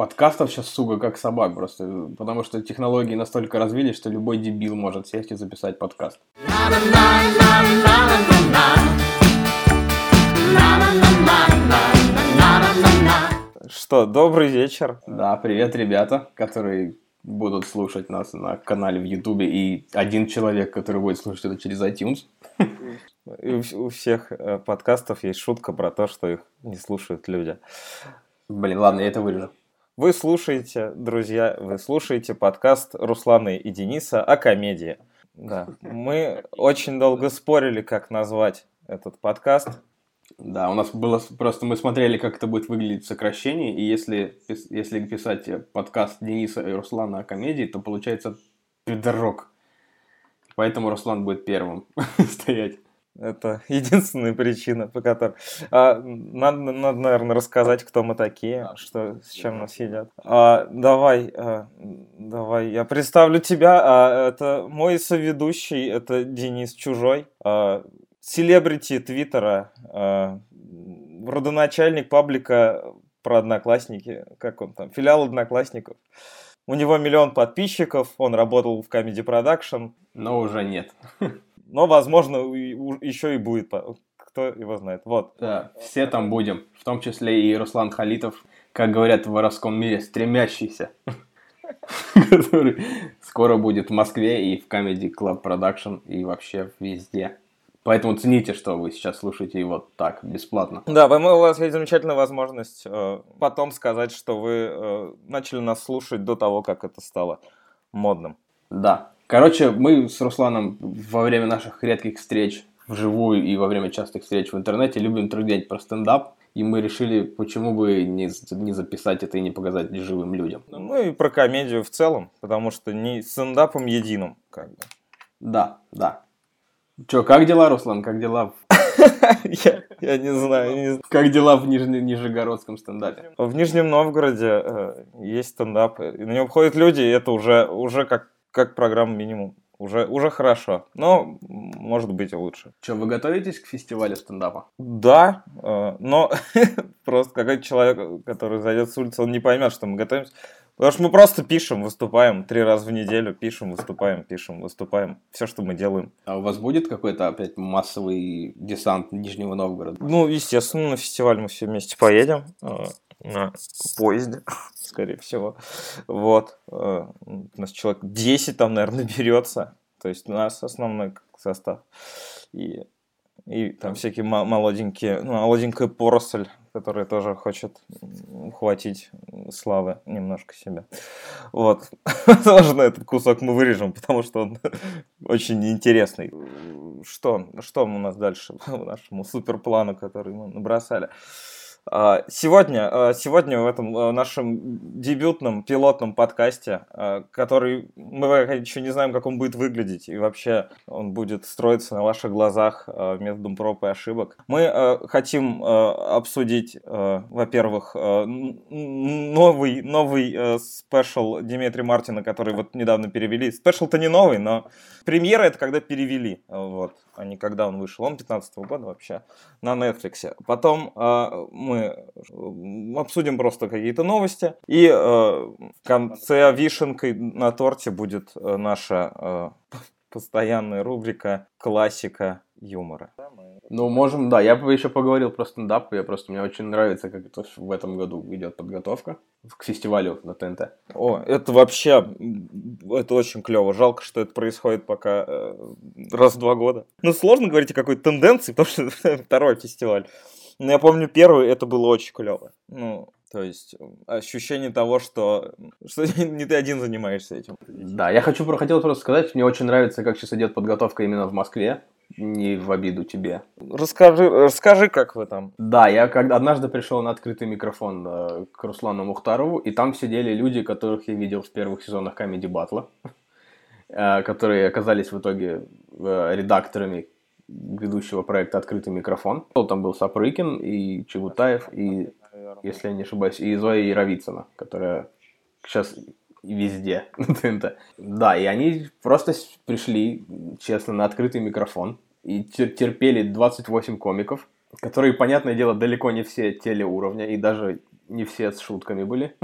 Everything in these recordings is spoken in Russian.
Подкастов сейчас, сука, как собак просто. Потому что технологии настолько развились, что любой дебил может сесть и записать подкаст. Что, добрый вечер. Да, привет, ребята, которые будут слушать нас на канале в Ютубе, и один человек, который будет слушать это через iTunes. И у, всех э, подкастов есть шутка про то, что их не слушают люди. Блин, ладно, я это вырежу. Вы слушаете, друзья, вы слушаете подкаст Руслана и Дениса о комедии. Да, мы очень долго спорили, как назвать этот подкаст. Да, у нас было просто мы смотрели, как это будет выглядеть в сокращении, и если, если писать подкаст Дениса и Руслана о комедии, то получается пидорок. Поэтому Руслан будет первым стоять. Это единственная причина, по которой... А, надо, надо, наверное, рассказать, кто мы такие, что, с чем нас едят. А, давай, а, давай, я представлю тебя. А, это мой соведущий, это Денис Чужой, а, селебрити Твиттера, а, родоначальник паблика про одноклассники, как он там, филиал одноклассников. У него миллион подписчиков, он работал в Comedy Production. Но уже нет. Но, возможно, еще и будет, кто его знает. Вот. Да, все там будем, в том числе и Руслан Халитов, как говорят в воровском мире, стремящийся, который скоро будет в Москве и в Comedy Club Production и вообще везде. Поэтому цените, что вы сейчас слушаете его так, бесплатно. Да, у вас есть замечательная возможность э, потом сказать, что вы э, начали нас слушать до того, как это стало модным. Да. Короче, мы с Русланом во время наших редких встреч вживую и во время частых встреч в интернете любим трудить про стендап. И мы решили, почему бы не, не записать это и не показать живым людям. Ну и про комедию в целом, потому что не стендапом единым, как бы. Да, да. Че, как дела, Руслан? Как дела? я, я не знаю. Как дела в Нижегородском стендапе? В Нижнем Новгороде э, есть стендап. На него ходят люди, и это уже как как программа минимум. Уже, уже хорошо, но может быть и лучше. Что, вы готовитесь к фестивалю стендапа? Да, э, но просто какой-то человек, который зайдет с улицы, он не поймет, что мы готовимся. Потому что мы просто пишем, выступаем три раза в неделю, пишем, выступаем, пишем, выступаем. Все, что мы делаем. А у вас будет какой-то опять массовый десант Нижнего Новгорода? Ну, естественно, на фестиваль мы все вместе поедем э, на поезде скорее всего. Вот. Э, у нас человек 10 там, наверное, берется. То есть у нас основной состав. И, и там всякие молоденькие, ну, молоденькая поросль, которая тоже хочет ухватить славы немножко себе. Вот. Возможно, этот кусок мы вырежем, потому что он очень интересный. Что, что у нас дальше по нашему суперплану, который мы набросали? А, сегодня, а, сегодня в этом а, нашем дебютном пилотном подкасте, который мы еще не знаем, как он будет выглядеть, и вообще он будет строиться на ваших глазах методом проб и ошибок, мы хотим обсудить, во-первых, новый, новый спешл Дмитрия Мартина, который вот недавно перевели. Спешл-то не новый, но премьера это когда перевели, вот, а не когда он вышел. Он 15 -го года вообще на Netflix. Потом мы мы обсудим просто какие-то новости. И э, в конце вишенкой на торте будет э, наша э, постоянная рубрика «Классика юмора». Ну, можем, да. Я бы еще поговорил про стендап. Я просто, мне очень нравится, как это в этом году идет подготовка к фестивалю на ТНТ. О, это вообще, это очень клево. Жалко, что это происходит пока э, раз в два года. Ну, сложно говорить о какой-то тенденции, потому что второй фестиваль. Ну, я помню, первый это было очень клево. Ну, то есть ощущение того, что, что не ты один занимаешься этим. Да, я хочу, хотел просто сказать, мне очень нравится, как сейчас идет подготовка именно в Москве. Не в обиду тебе. Расскажи, расскажи, как вы там. Да, я когда однажды пришел на открытый микрофон э, к Руслану Мухтарову, и там сидели люди, которых я видел в первых сезонах Comedy Battle, э, которые оказались в итоге э, редакторами ведущего проекта «Открытый микрофон». Там был Сапрыкин и Чебутаев, и, если я не ошибаюсь, и Зоя Яровицына, которая сейчас везде на ТНТ. Да, и они просто пришли, честно, на открытый микрофон и терпели 28 комиков, которые, понятное дело, далеко не все телеуровня, и даже не все с шутками были.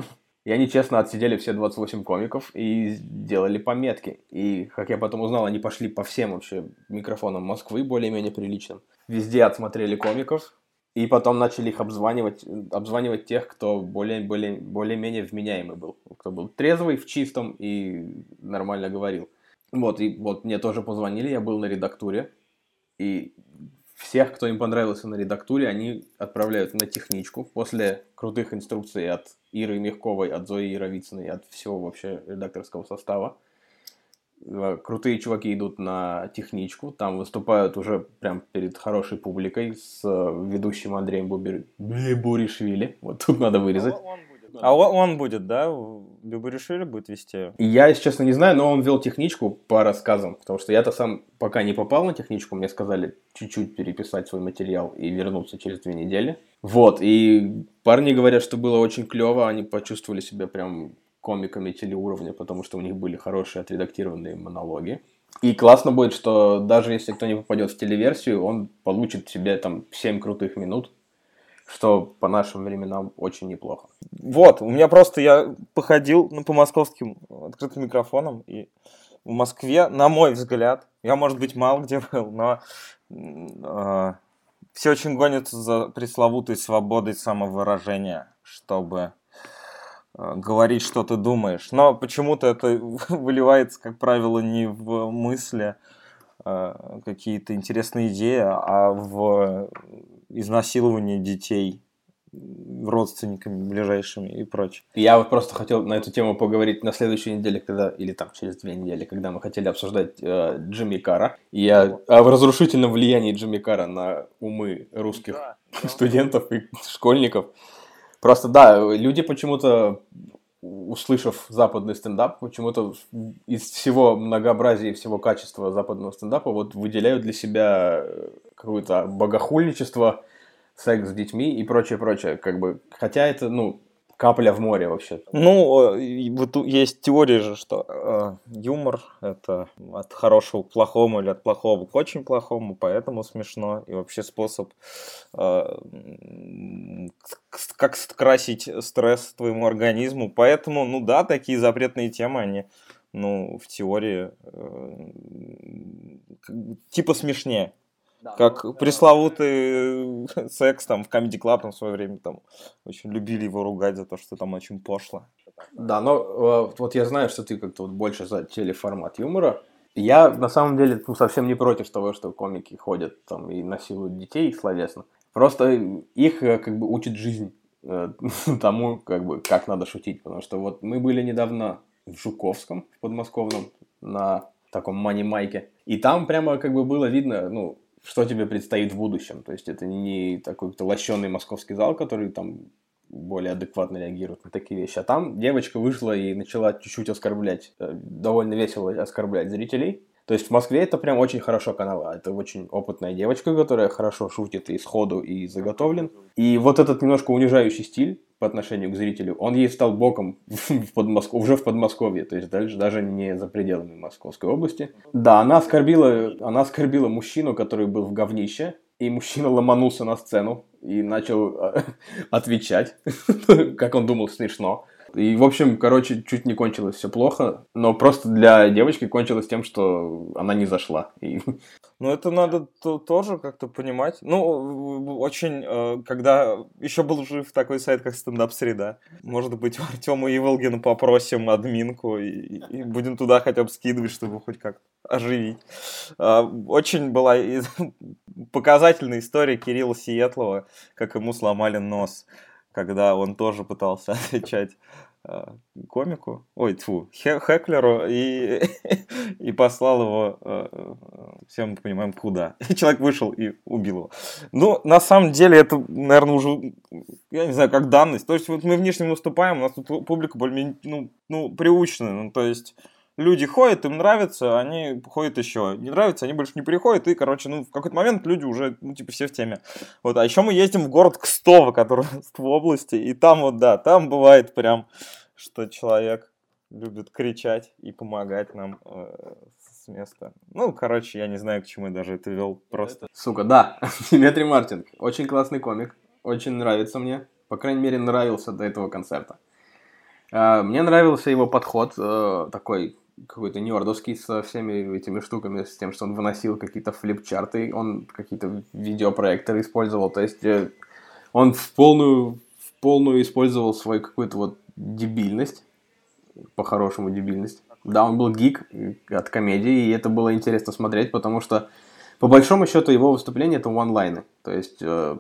И они честно отсидели все 28 комиков и сделали пометки. И, как я потом узнал, они пошли по всем вообще микрофонам Москвы, более-менее приличным. Везде отсмотрели комиков, и потом начали их обзванивать, обзванивать тех, кто более, более, более-менее вменяемый был. Кто был трезвый, в чистом и нормально говорил. Вот, и вот мне тоже позвонили, я был на редактуре. И всех, кто им понравился на редактуре, они отправляют на техничку. После крутых инструкций от Иры Мягковой, от Зои Яровицыной, от всего вообще редакторского состава. Э, крутые чуваки идут на техничку, там выступают уже прям перед хорошей публикой с э, ведущим Андреем Бубер... Буришвили. Вот тут надо вырезать. А он, он будет, да? Бюбаришвили будет вести? Я, если честно, не знаю, но он вел техничку по рассказам, потому что я-то сам пока не попал на техничку, мне сказали чуть-чуть переписать свой материал и вернуться через две недели. Вот, и парни говорят, что было очень клево, они почувствовали себя прям комиками телеуровня, потому что у них были хорошие отредактированные монологи. И классно будет, что даже если кто не попадет в телеверсию, он получит себе там 7 крутых минут, что по нашим временам очень неплохо. Вот, у меня просто, я походил ну, по московским открытым микрофонам, и в Москве, на мой взгляд, я, может быть, мало где был, но э, все очень гонятся за пресловутой свободой самовыражения, чтобы э, говорить, что ты думаешь. Но почему-то это выливается, как правило, не в мысли, э, какие-то интересные идеи, а в изнасилование детей родственниками ближайшими и прочее. Я вот просто хотел на эту тему поговорить на следующей неделе, когда или там через две недели, когда мы хотели обсуждать э, Джимми Кара и я, о разрушительном влиянии Джимми Кара на умы русских да, студентов и школьников. Просто да, люди почему-то услышав западный стендап, почему-то из всего многообразия и всего качества западного стендапа вот выделяют для себя какое-то богохульничество, секс с детьми и прочее, прочее. Как бы, хотя это, ну, капля в море вообще. Ну, вот есть теория же, что э, юмор это от хорошего к плохому или от плохого к очень плохому, поэтому смешно. И вообще способ э, как скрасить стресс твоему организму. Поэтому, ну да, такие запретные темы, они ну, в теории э, типа смешнее как пресловутый секс там в Comedy Club там в свое время там очень любили его ругать за то, что там очень пошло. Да, но э, вот я знаю, что ты как-то вот больше за телеформат юмора. Я на самом деле ну, совсем не против того, что комики ходят там и насилуют детей словесно. Просто их э, как бы учит жизнь э, тому, как бы, как надо шутить. Потому что вот мы были недавно в Жуковском, в подмосковном, на таком мани-майке. И там прямо как бы было видно, ну, что тебе предстоит в будущем. То есть это не такой лощеный московский зал, который там более адекватно реагирует на такие вещи. А там девочка вышла и начала чуть-чуть оскорблять, э, довольно весело оскорблять зрителей. То есть в Москве это прям очень хорошо канал. Это очень опытная девочка, которая хорошо шутит и сходу, и заготовлен. И вот этот немножко унижающий стиль, по отношению к зрителю, он ей стал боком в Подмоск... уже в Подмосковье, то есть дальше даже не за пределами Московской области. Да, она оскорбила, она оскорбила мужчину, который был в говнище, и мужчина ломанулся на сцену и начал э, отвечать, как он думал, смешно. И, в общем, короче, чуть не кончилось все плохо, но просто для девочки кончилось тем, что она не зашла. И... Ну, это надо тоже как-то понимать. Ну, очень, э, когда еще был жив такой сайт, как стендап среда, может быть, Артема Иволгина попросим админку и, и будем туда хотя бы скидывать, чтобы хоть как-то оживить. А, очень была показательная история Кирилла Сиетлова, как ему сломали нос когда он тоже пытался отвечать комику, ой, тьфу, Хеклеру, и, и послал его, э, все мы понимаем, куда. И человек вышел и убил его. Ну, на самом деле, это, наверное, уже, я не знаю, как данность. То есть, вот мы внешне выступаем, у нас тут публика более ну, ну, приучена, ну, то есть люди ходят, им нравится, они ходят еще. Не нравится, они больше не приходят, и, короче, ну, в какой-то момент люди уже, ну, типа, все в теме. Вот, а еще мы ездим в город Кстово, который в области, и там вот, да, там бывает прям, что человек любит кричать и помогать нам э, с места. Ну, короче, я не знаю, к чему я даже это вел, просто. Сука, да, Дмитрий Мартин, очень классный комик, очень нравится мне, по крайней мере, нравился до этого концерта. А, мне нравился его подход, э, такой какой-то нердовский со всеми этими штуками, с тем, что он выносил какие-то флипчарты, он какие-то видеопроекторы использовал, то есть э, он в полную, в полную использовал свою какую-то вот дебильность, по-хорошему дебильность. Да, он был гик от комедии, и это было интересно смотреть, потому что, по большому счету, его выступление это онлайны. То есть, э,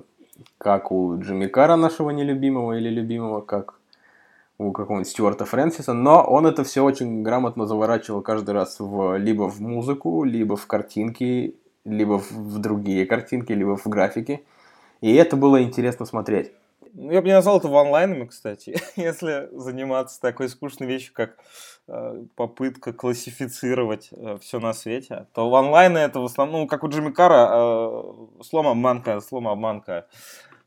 как у Джимми Кара, нашего нелюбимого или любимого, как у какого-нибудь Стюарта Фрэнсиса, но он это все очень грамотно заворачивал каждый раз в, либо в музыку, либо в картинки, либо в другие картинки, либо в графики. И это было интересно смотреть. Ну, я бы не назвал это онлайнами, кстати, если заниматься такой скучной вещью, как э, попытка классифицировать э, все на свете, то в онлайне это в основном, ну, как у Джимми Кара, э, слом обманка, слом обманка,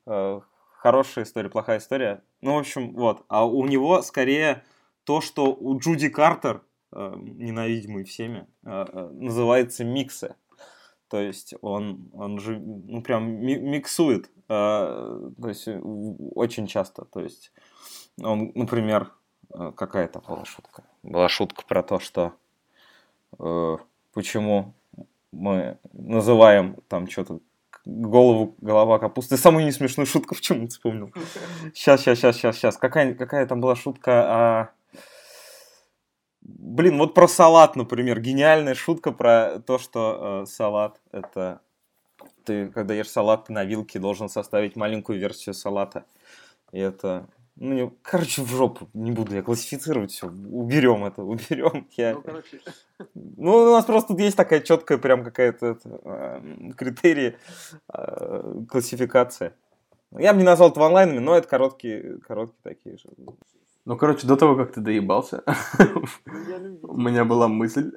э, хорошая история, плохая история. Ну, в общем, вот. А у него скорее то, что у Джуди Картер, э, ненавидимый всеми, э, э, называется миксы. То есть он, он же ну, прям миксует. Э, то есть очень часто. То есть он, например, э, какая-то была шутка. Была шутка про то, что э, почему мы называем там что-то голову, голова капусты. Самую не смешную шутку чем вспомнил. Сейчас, сейчас, сейчас, сейчас, сейчас. Какая, какая там была шутка? А... Блин, вот про салат, например. Гениальная шутка про то, что э, салат это... Ты, когда ешь салат, ты на вилке должен составить маленькую версию салата. И это ну, не, короче, в жопу. Не буду я классифицировать все. Уберем это, уберем. Я... Ну, короче. Ну, у нас просто тут есть такая четкая прям какая-то э, критерии э, классификация. Я бы не назвал это онлайнами, но это короткие, короткие такие же. Ну, короче, до того, как ты доебался, у меня была мысль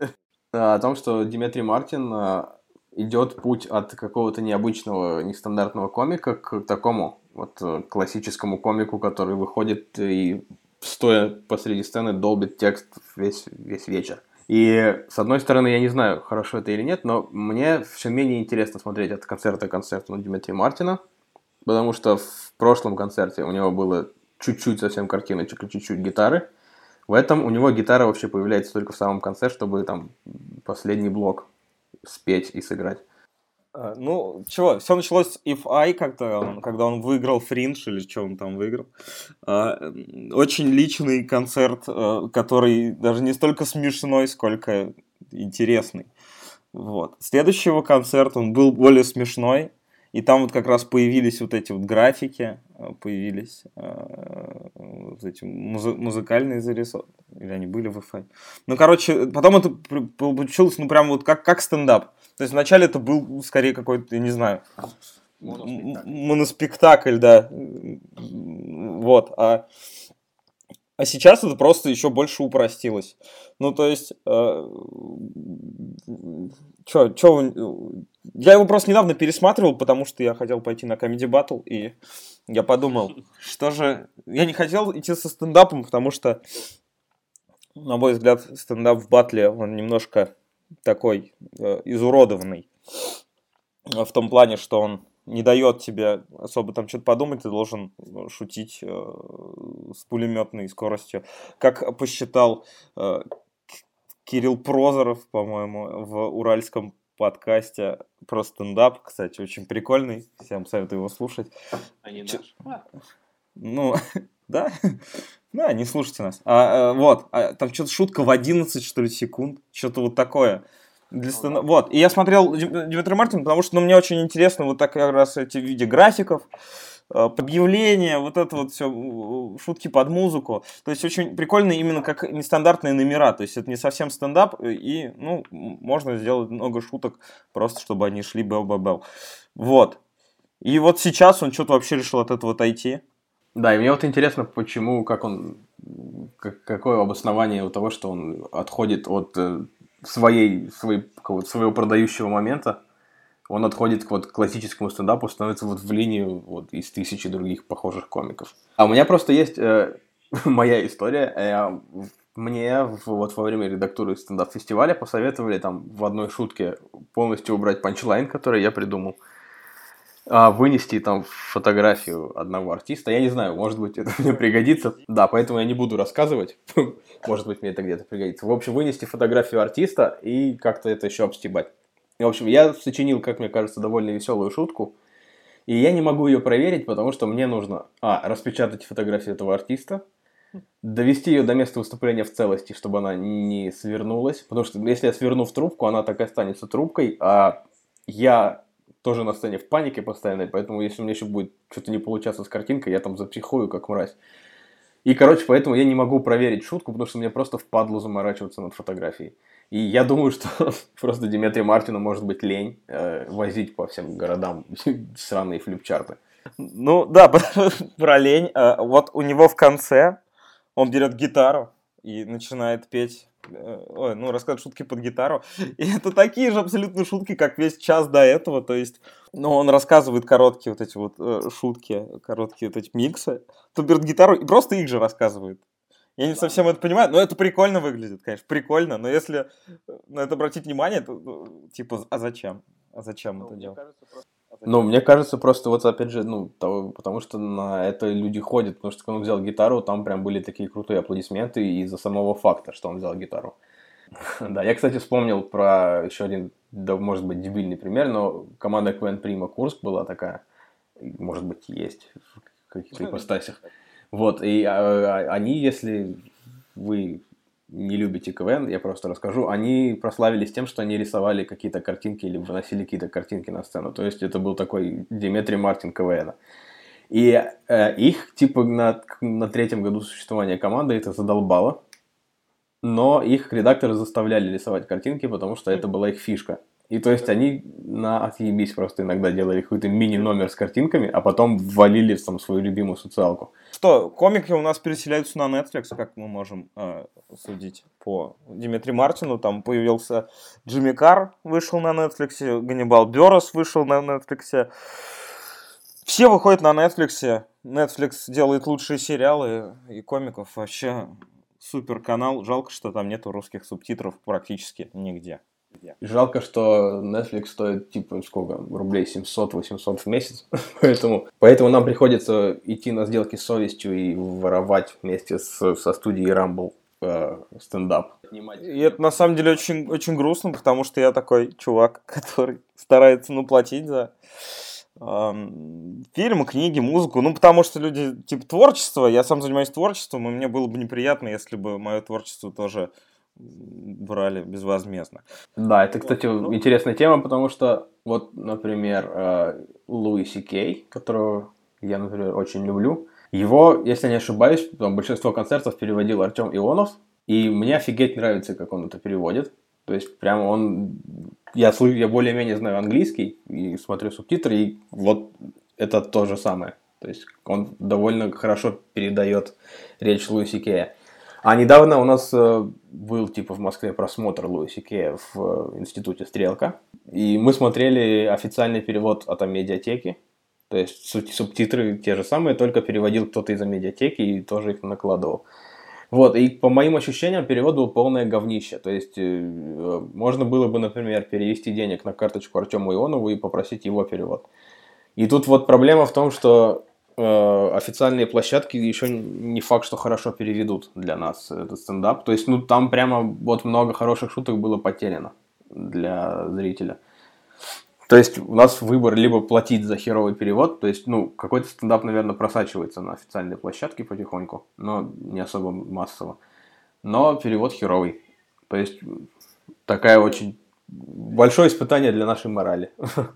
о том, что Дмитрий Мартин э, идет путь от какого-то необычного, нестандартного комика к такому вот э, классическому комику, который выходит и стоя посреди сцены долбит текст весь, весь вечер. И, с одной стороны, я не знаю, хорошо это или нет, но мне все менее интересно смотреть от концерта к концерту на Дмитрия Мартина, потому что в прошлом концерте у него было чуть-чуть совсем картиночек и чуть-чуть гитары. В этом у него гитара вообще появляется только в самом конце, чтобы там последний блок спеть и сыграть. А, ну, чего, все началось с If I, когда, когда он выиграл Фриндж, или что он там выиграл. А, очень личный концерт, э, который даже не столько смешной, сколько интересный. Вот. Следующий его концерт, он был более смешной, и там вот как раз появились вот эти вот графики, э, появились э, вот эти музы- музыкальные зарисовки. Или они были в Wi-Fi. Ну, короче, потом это получилось, ну, прям вот как, как стендап. То есть вначале это был скорее какой-то, я не знаю, моноспектакль, моноспектакль да. Вот. А, а сейчас это просто еще больше упростилось. Ну, то есть, э, чё, чё, я его просто недавно пересматривал, потому что я хотел пойти на Comedy Battle, и я подумал, что же... Я не хотел идти со стендапом, потому что, на мой взгляд, стендап в батле, он немножко такой э, изуродованный. В том плане, что он не дает тебе особо там что-то подумать, ты должен э, шутить э, с пулеметной скоростью. Как посчитал э, Кирилл Прозоров, по-моему, в уральском подкасте про стендап, кстати, очень прикольный, всем советую его слушать. А не Ч... наш. Ну, да? Да, не слушайте нас. А, а, вот, а, там что-то шутка в 11, что ли, секунд. Что-то вот такое. Для стена... Вот, и я смотрел Деметри Мартина, потому что ну, мне очень интересно вот так как раз эти виде графиков, э, объявления, вот это вот все, шутки под музыку. То есть очень прикольно именно как нестандартные номера. То есть это не совсем стендап, и, ну, можно сделать много шуток, просто чтобы они шли бэл-бэл-бэл. Вот. И вот сейчас он что-то вообще решил от этого отойти. Да, и мне вот интересно, почему, как он, как, какое обоснование у того, что он отходит от э, своей, своей, своего продающего момента, он отходит к вот классическому стендапу, становится вот в линию вот из тысячи других похожих комиков. А у меня просто есть э, моя история. Э, мне в, вот во время редактуры стендап-фестиваля посоветовали там в одной шутке полностью убрать панчлайн, который я придумал. А, вынести там фотографию одного артиста. Я не знаю, может быть, это мне пригодится. Да, поэтому я не буду рассказывать. Может быть, мне это где-то пригодится. В общем, вынести фотографию артиста и как-то это еще обстебать. В общем, я сочинил, как мне кажется, довольно веселую шутку. И я не могу ее проверить, потому что мне нужно, а, распечатать фотографию этого артиста, довести ее до места выступления в целости, чтобы она не свернулась. Потому что если я сверну в трубку, она так и останется трубкой, а я тоже на сцене в панике постоянной, поэтому если у меня еще будет что-то не получаться с картинкой, я там запсихую, как мразь. И, короче, поэтому я не могу проверить шутку, потому что мне просто впадло заморачиваться над фотографией. И я думаю, что просто Диметрию Мартину может быть лень э, возить по всем городам сраные флипчарты. Ну да, про лень. Э, вот у него в конце он берет гитару и начинает петь ой, ну, рассказывать шутки под гитару. И это такие же абсолютно шутки, как весь час до этого. То есть, ну, он рассказывает короткие вот эти вот э, шутки, короткие вот эти миксы. То берет гитару и просто их же рассказывает. Я не совсем это понимаю, но это прикольно выглядит, конечно, прикольно. Но если на это обратить внимание, то, ну, типа, а зачем? А зачем ну, это делать? Кажется, просто ну, мне кажется, просто вот опять же, ну, того, потому что на это люди ходят, потому что когда он взял гитару, там прям были такие крутые аплодисменты из-за самого факта, что он взял гитару. Да, я, кстати, вспомнил про еще один, да, может быть, дебильный пример, но команда Квен Прима Курск была такая, может быть, есть в каких-то ипостасях. Вот, и а, а, они, если вы не любите КВН, я просто расскажу, они прославились тем, что они рисовали какие-то картинки или выносили какие-то картинки на сцену. То есть это был такой Диметрий Мартин КВН. И э, их, типа, на, на третьем году существования команды это задолбало. Но их редакторы заставляли рисовать картинки, потому что это была их фишка. И то есть они на отъебись просто иногда делали какой-то мини-номер с картинками, а потом ввалили там свою любимую социалку. Что, комики у нас переселяются на Netflix, как мы можем э, судить по Димитри Мартину. Там появился Джимми Кар, вышел на Netflix, Ганнибал Берос вышел на Netflix. Все выходят на Netflix. Netflix делает лучшие сериалы и комиков. Вообще супер канал. Жалко, что там нету русских субтитров практически нигде. Жалко, что Netflix стоит, типа, сколько, рублей 700-800 в месяц, поэтому, поэтому нам приходится идти на сделки с совестью и воровать вместе с, со студией Rumble э, стендап. И это на самом деле очень, очень грустно, потому что я такой чувак, который старается, ну, платить за эм, фильмы, книги, музыку, ну, потому что люди, типа, творчество, я сам занимаюсь творчеством, и мне было бы неприятно, если бы мое творчество тоже брали безвозмездно. Да, это, кстати, ну, интересная тема, потому что вот, например, э, Луиси Кей, которого я, например, очень люблю, его, если не ошибаюсь, там большинство концертов переводил Артем Ионов, и мне офигеть нравится, как он это переводит. То есть, прямо он... Я, я более-менее знаю английский и смотрю субтитры, и вот это то же самое. То есть, он довольно хорошо передает речь Луиси Кея. А недавно у нас э, был типа в Москве просмотр Луиси в э, институте Стрелка. И мы смотрели официальный перевод от медиатеки. То есть субтитры те же самые, только переводил кто-то из медиатеки и тоже их накладывал. Вот, и по моим ощущениям перевод был полное говнище. То есть э, можно было бы, например, перевести денег на карточку Артему Ионову и попросить его перевод. И тут вот проблема в том, что официальные площадки еще не факт, что хорошо переведут для нас этот стендап. То есть, ну, там прямо вот много хороших шуток было потеряно для зрителя. То есть, у нас выбор либо платить за херовый перевод, то есть, ну, какой-то стендап, наверное, просачивается на официальные площадки потихоньку, но не особо массово. Но перевод херовый. То есть, такая очень большое испытание для нашей морали.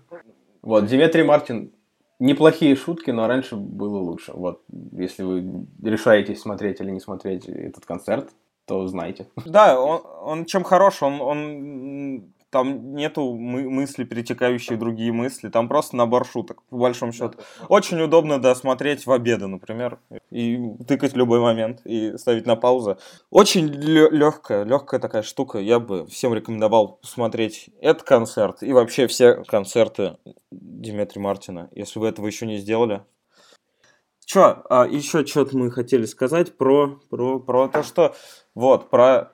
Вот, Диметрий Мартин неплохие шутки, но раньше было лучше. Вот, если вы решаетесь смотреть или не смотреть этот концерт, то знайте. Да, он, он чем хорош, он, он там нету мы мысли, перетекающие в другие мысли, там просто набор шуток, по большому счету. Очень удобно досмотреть в обеды, например, и тыкать в любой момент, и ставить на паузу. Очень легкая, легкая такая штука, я бы всем рекомендовал посмотреть этот концерт и вообще все концерты Дмитрия Мартина, если вы этого еще не сделали. Чё, а еще что-то мы хотели сказать про, про, про то, что вот, про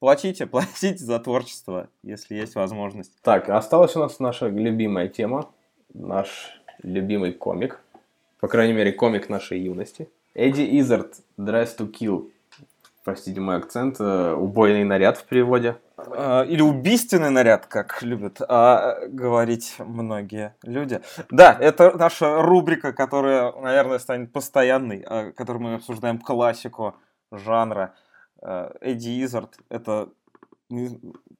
Платите, платите за творчество, если есть возможность. Так, осталась у нас наша любимая тема. наш любимый комик, по крайней мере, комик нашей юности. Эдди Изард, Dress to Kill. Простите мой акцент, э, убойный наряд в переводе. А, или убийственный наряд, как любят а, говорить многие люди. Да, это наша рубрика, которая, наверное, станет постоянной, а, которой мы обсуждаем классику жанра. А, Эдди Изард — это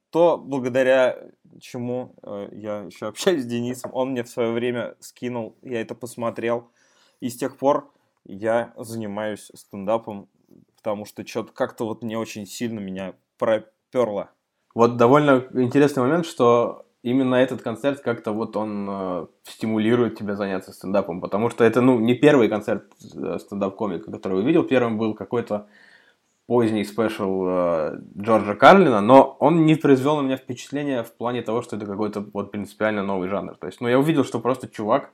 то, благодаря чему э, я еще общаюсь с Денисом. Он мне в свое время скинул, я это посмотрел. И с тех пор я занимаюсь стендапом, потому что что-то как-то вот не очень сильно меня проперло. Вот довольно интересный момент, что именно этот концерт как-то вот он э, стимулирует тебя заняться стендапом, потому что это, ну, не первый концерт э, стендап-комика, который увидел. Первым был какой-то поздний спешл э, Джорджа Карлина, но он не произвел на меня впечатление в плане того, что это какой-то вот принципиально новый жанр. То есть, ну, я увидел, что просто чувак,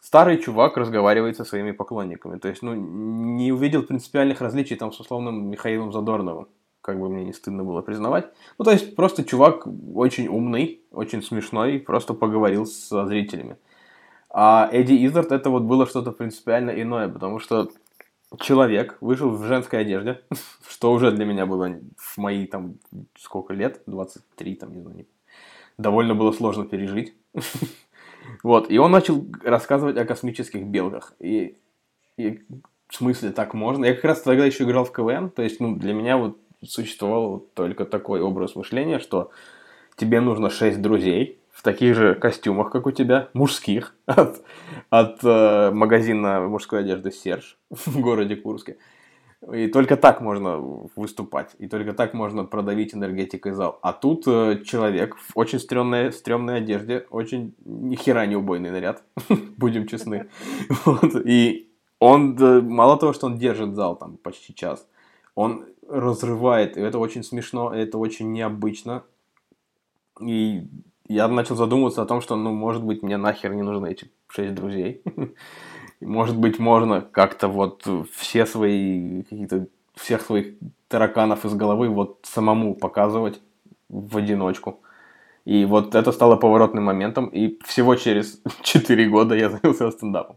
старый чувак разговаривает со своими поклонниками. То есть, ну, не увидел принципиальных различий там с условным Михаилом Задорновым, как бы мне не стыдно было признавать. Ну, то есть, просто чувак очень умный, очень смешной, просто поговорил со зрителями. А Эдди Изард это вот было что-то принципиально иное, потому что человек вышел в женской одежде, что уже для меня было в мои там сколько лет, 23 там, не знаю, довольно было сложно пережить. Вот, и он начал рассказывать о космических белках. И, и в смысле так можно? Я как раз тогда еще играл в КВН, то есть, ну, для меня вот существовал только такой образ мышления, что тебе нужно шесть друзей, в таких же костюмах, как у тебя, мужских, от, от э, магазина мужской одежды Серж в городе Курске. И только так можно выступать, и только так можно продавить энергетикой зал. А тут э, человек в очень стрёмной, стрёмной одежде, очень ни хера не убойный наряд, будем честны. Вот. И он, мало того, что он держит зал там почти час, он разрывает, и это очень смешно, это очень необычно. И я начал задумываться о том, что, ну, может быть, мне нахер не нужны эти шесть друзей. Может быть, можно как-то вот все свои какие-то всех своих тараканов из головы вот самому показывать в одиночку. И вот это стало поворотным моментом, и всего через 4 года я занялся стендапом.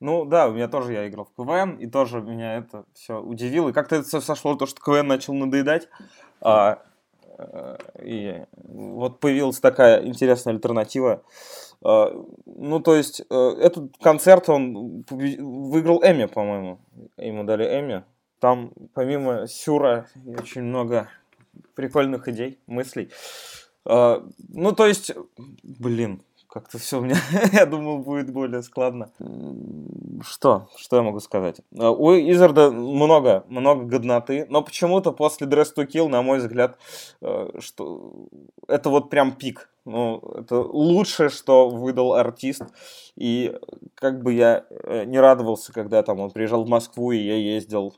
Ну да, у меня тоже я играл в КВН, и тоже меня это все удивило. И как-то это все сошло, то, что КВН начал надоедать. А, и вот появилась такая интересная альтернатива. А, ну, то есть, э, этот концерт, он выиграл Эми, по-моему. Ему дали Эми. Там, помимо Сюра, очень много прикольных идей, мыслей. А, ну, то есть, блин, как-то все у меня, я думал, будет более складно. Что? Что я могу сказать? А, у Изарда много, много годноты, но почему-то после Dress to Kill, на мой взгляд, э, что это вот прям пик. Ну, это лучшее, что выдал артист. И как бы я э, не радовался, когда там он приезжал в Москву, и я ездил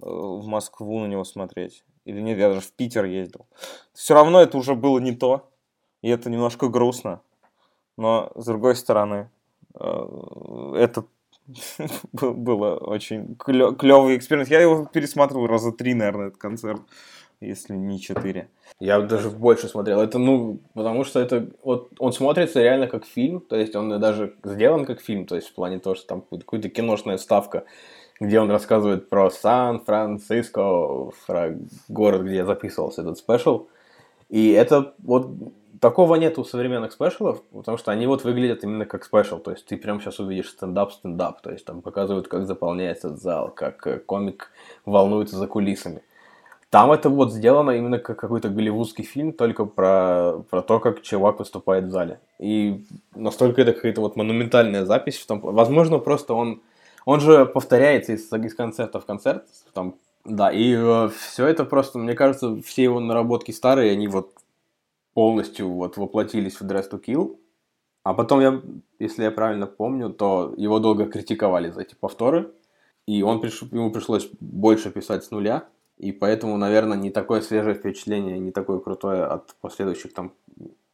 э, в Москву на него смотреть. Или нет, я даже в Питер ездил. Все равно это уже было не то. И это немножко грустно но с другой стороны, э, это было очень клевый эксперимент. Я его пересматривал раза три, наверное, этот концерт, если не четыре. Я даже больше смотрел. Это, ну, потому что это, вот, он смотрится реально как фильм, то есть он даже сделан как фильм, то есть в плане того, что там какая-то киношная вставка, где он рассказывает про Сан-Франциско, про город, где записывался этот special. И это вот такого нет у современных special ов, потому что они вот выглядят именно как special, то есть ты прямо сейчас увидишь стендап-стендап, то есть там показывают, как заполняется зал, как э, комик волнуется за кулисами. Там это вот сделано именно как какой-то голливудский фильм, только про, про то, как чувак выступает в зале. И настолько это какая-то вот монументальная запись. В том, возможно, просто он, он же повторяется из, из концерта в концерт. Там, да, и э, все это просто, мне кажется, все его наработки старые, они вот полностью вот воплотились в Dress to Kill. А потом, я, если я правильно помню, то его долго критиковали за эти повторы. И он приш... ему пришлось больше писать с нуля. И поэтому, наверное, не такое свежее впечатление, не такое крутое от последующих там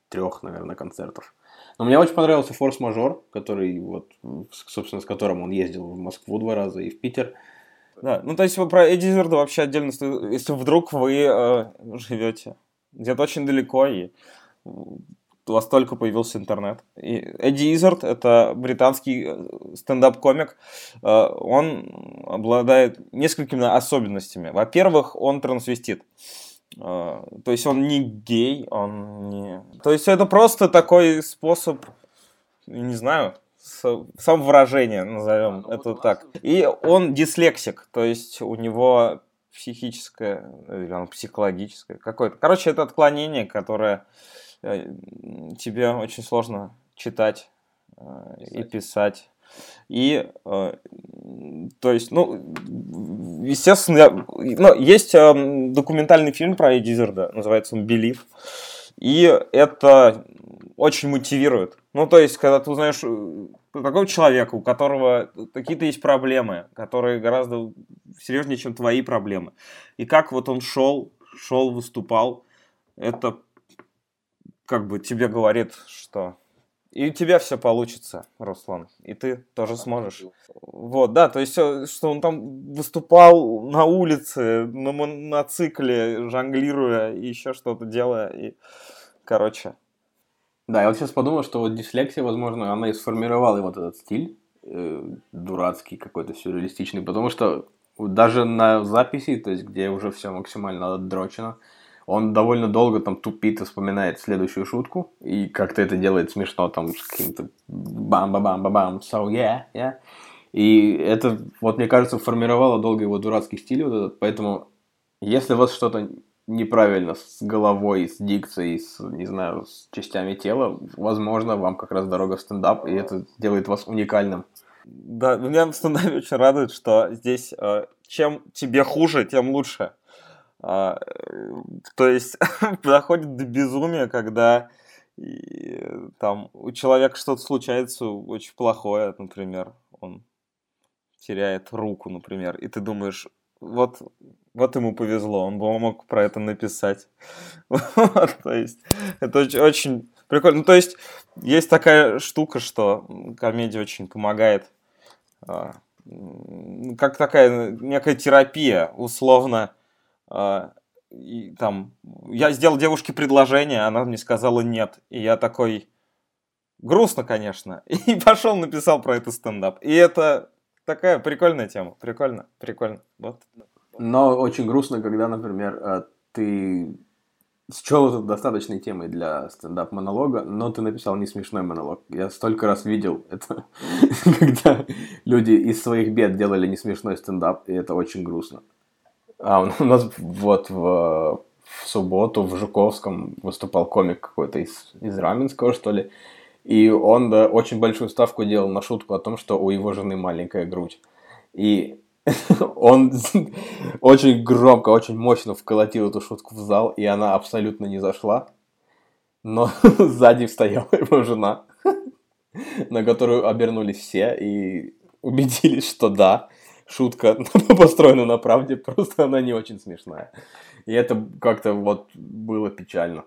трех, наверное, концертов. Но мне очень понравился форс-мажор, который вот, собственно, с которым он ездил в Москву два раза и в Питер. Да, ну то есть про Эдди Зерда вообще отдельно, если вдруг вы э, живете где-то очень далеко, и у вас только появился интернет. И Эдди Изард — это британский э, стендап-комик. Э, он обладает несколькими особенностями. Во-первых, он трансвестит. Э, то есть он не гей, он не... То есть это просто такой способ, не знаю, самовыражения, назовем ну, это так. И он дислексик, то есть у него психическое, или он психологическое какое-то. Короче, это отклонение, которое Э, тебе очень сложно читать э, и писать. И, э, то есть, ну, естественно, я, ну, есть э, документальный фильм про Эдди Зерда, называется он «Believe», и это очень мотивирует. Ну, то есть, когда ты узнаешь такого человека, у которого какие-то есть проблемы, которые гораздо серьезнее, чем твои проблемы, и как вот он шел, шел, выступал, это как бы тебе говорит, что и у тебя все получится, Руслан, и ты тоже сможешь. Вот, да, то есть, э, что он там выступал на улице, на моноцикле, жонглируя, и еще что-то делая, и, короче. Да, я вот сейчас подумал, что вот дислексия, возможно, она и сформировала вот этот стиль э, дурацкий какой-то сюрреалистичный, потому что даже на записи, то есть, где уже все максимально отдрочено, он довольно долго там тупит и вспоминает следующую шутку, и как-то это делает смешно, там, с каким-то бам-бам-бам-бам, so yeah, yeah. И это, вот мне кажется, формировало долго его дурацкий стиль, вот этот, поэтому если вас что-то неправильно с головой, с дикцией, с, не знаю, с частями тела, возможно, вам как раз дорога в стендап, и это делает вас уникальным. Да, меня в стендапе очень радует, что здесь э, чем тебе хуже, тем лучше. А, то есть доходит до безумия, когда там у человека что-то случается очень плохое, например, он теряет руку, например, и ты думаешь, вот, вот ему повезло, он бы мог про это написать. вот, то есть это очень, очень прикольно. Ну, то есть есть такая штука, что комедия очень помогает, а, как такая некая терапия, условно, а, и там, я сделал девушке предложение, она мне сказала нет. И я такой, грустно, конечно. И пошел, написал про это стендап. И это такая прикольная тема. Прикольно, прикольно. Вот. Но очень грустно, когда, например, э, ты счел это достаточной темой для стендап-монолога, но ты написал не смешной монолог. Я столько раз видел это, когда люди из своих бед делали не смешной стендап, и это очень грустно. А, у нас вот в, в субботу в Жуковском выступал комик какой-то из, из Раменского, что ли. И он да, очень большую ставку делал на шутку о том, что у его жены маленькая грудь. И он очень громко, очень мощно вколотил эту шутку в зал, и она абсолютно не зашла. Но сзади стояла его жена, на которую обернулись все и убедились, что да, шутка построена на правде, просто она не очень смешная. И это как-то вот было печально.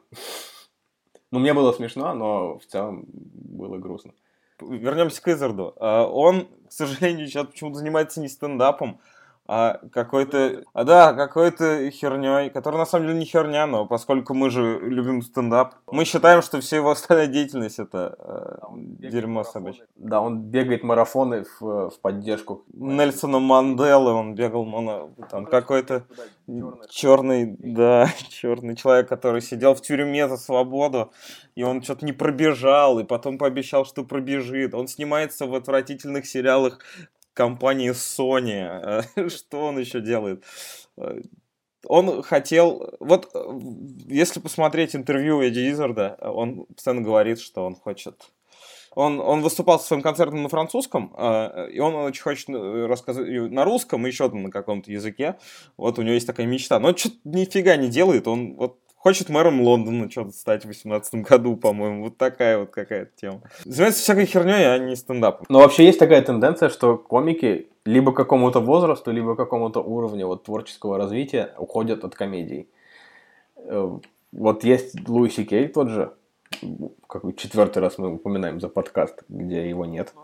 Ну, мне было смешно, но в целом было грустно. Вернемся к Изарду. А, он, к сожалению, сейчас почему-то занимается не стендапом, а какой-то, а да, какой-то херней, которая на самом деле не херня, но поскольку мы же любим стендап, мы считаем, что вся его остальная деятельность это э, дерьмо собачье. Да, он бегает марафоны в, в поддержку. Нельсона Манделы он бегал, он, там какой-то черный, да, черный человек, который сидел в тюрьме за свободу, и он что-то не пробежал, и потом пообещал, что пробежит. Он снимается в отвратительных сериалах компании Sony. Что он еще делает? Он хотел... Вот если посмотреть интервью Эдди Изарда, он постоянно говорит, что он хочет... Он, он выступал со своим концертом на французском, э, и он очень хочет рассказать на русском и еще на каком-то языке. Вот у него есть такая мечта. Но он что-то нифига не делает. Он вот Хочет мэром Лондона что-то стать в 2018 году, по-моему. Вот такая вот какая-то тема. Занимается всякой херней, а не стендапом. Но вообще есть такая тенденция, что комики либо к какому-то возрасту, либо к какому-то уровню вот, творческого развития уходят от комедий. Э, вот есть Луиси Кей тот же, как четвертый раз мы упоминаем за подкаст, где его нет.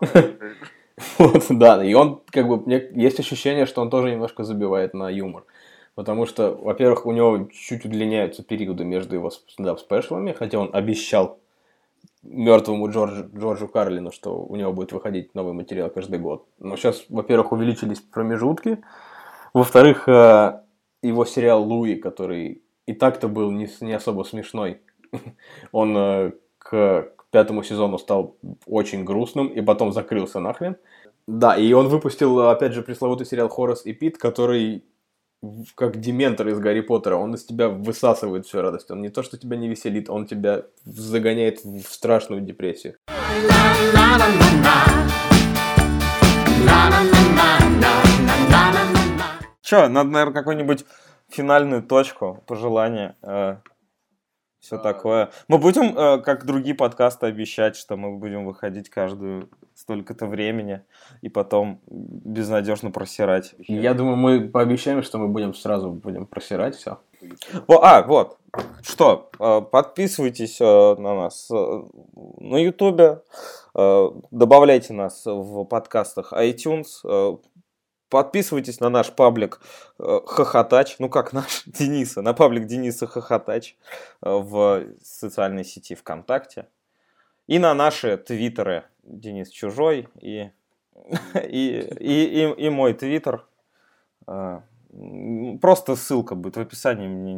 Вот, да, и он, как бы, есть ощущение, что он тоже немножко забивает на юмор. Потому что, во-первых, у него чуть удлиняются периоды между его стендап-спешлами, хотя он обещал мертвому Джордж, Джорджу Карлину, что у него будет выходить новый материал каждый год. Но сейчас, во-первых, увеличились промежутки. Во-вторых, э, его сериал Луи, который и так-то был не, не особо смешной, он э, к пятому сезону стал очень грустным и потом закрылся нахрен. Да, и он выпустил, опять же, пресловутый сериал Хорас и Пит, который как дементор из Гарри Поттера, он из тебя высасывает всю радость. Он не то, что тебя не веселит, он тебя загоняет в страшную депрессию. Че, надо, наверное, какую-нибудь финальную точку, пожелание, э, все такое. Мы будем, э, как другие подкасты, обещать, что мы будем выходить каждую столько-то времени и потом безнадежно просирать. Я думаю, мы пообещаем, что мы будем сразу будем просирать все. О, а, вот. Что, э, подписывайтесь э, на нас на Ютубе, добавляйте нас в подкастах iTunes, подписывайтесь на наш паблик Хохотач, ну как наш, Дениса, на паблик Дениса Хохотач в социальной сети ВКонтакте. И на наши твиттеры Денис Чужой и, и, и, и, и мой твиттер. Просто ссылка будет в описании. Мне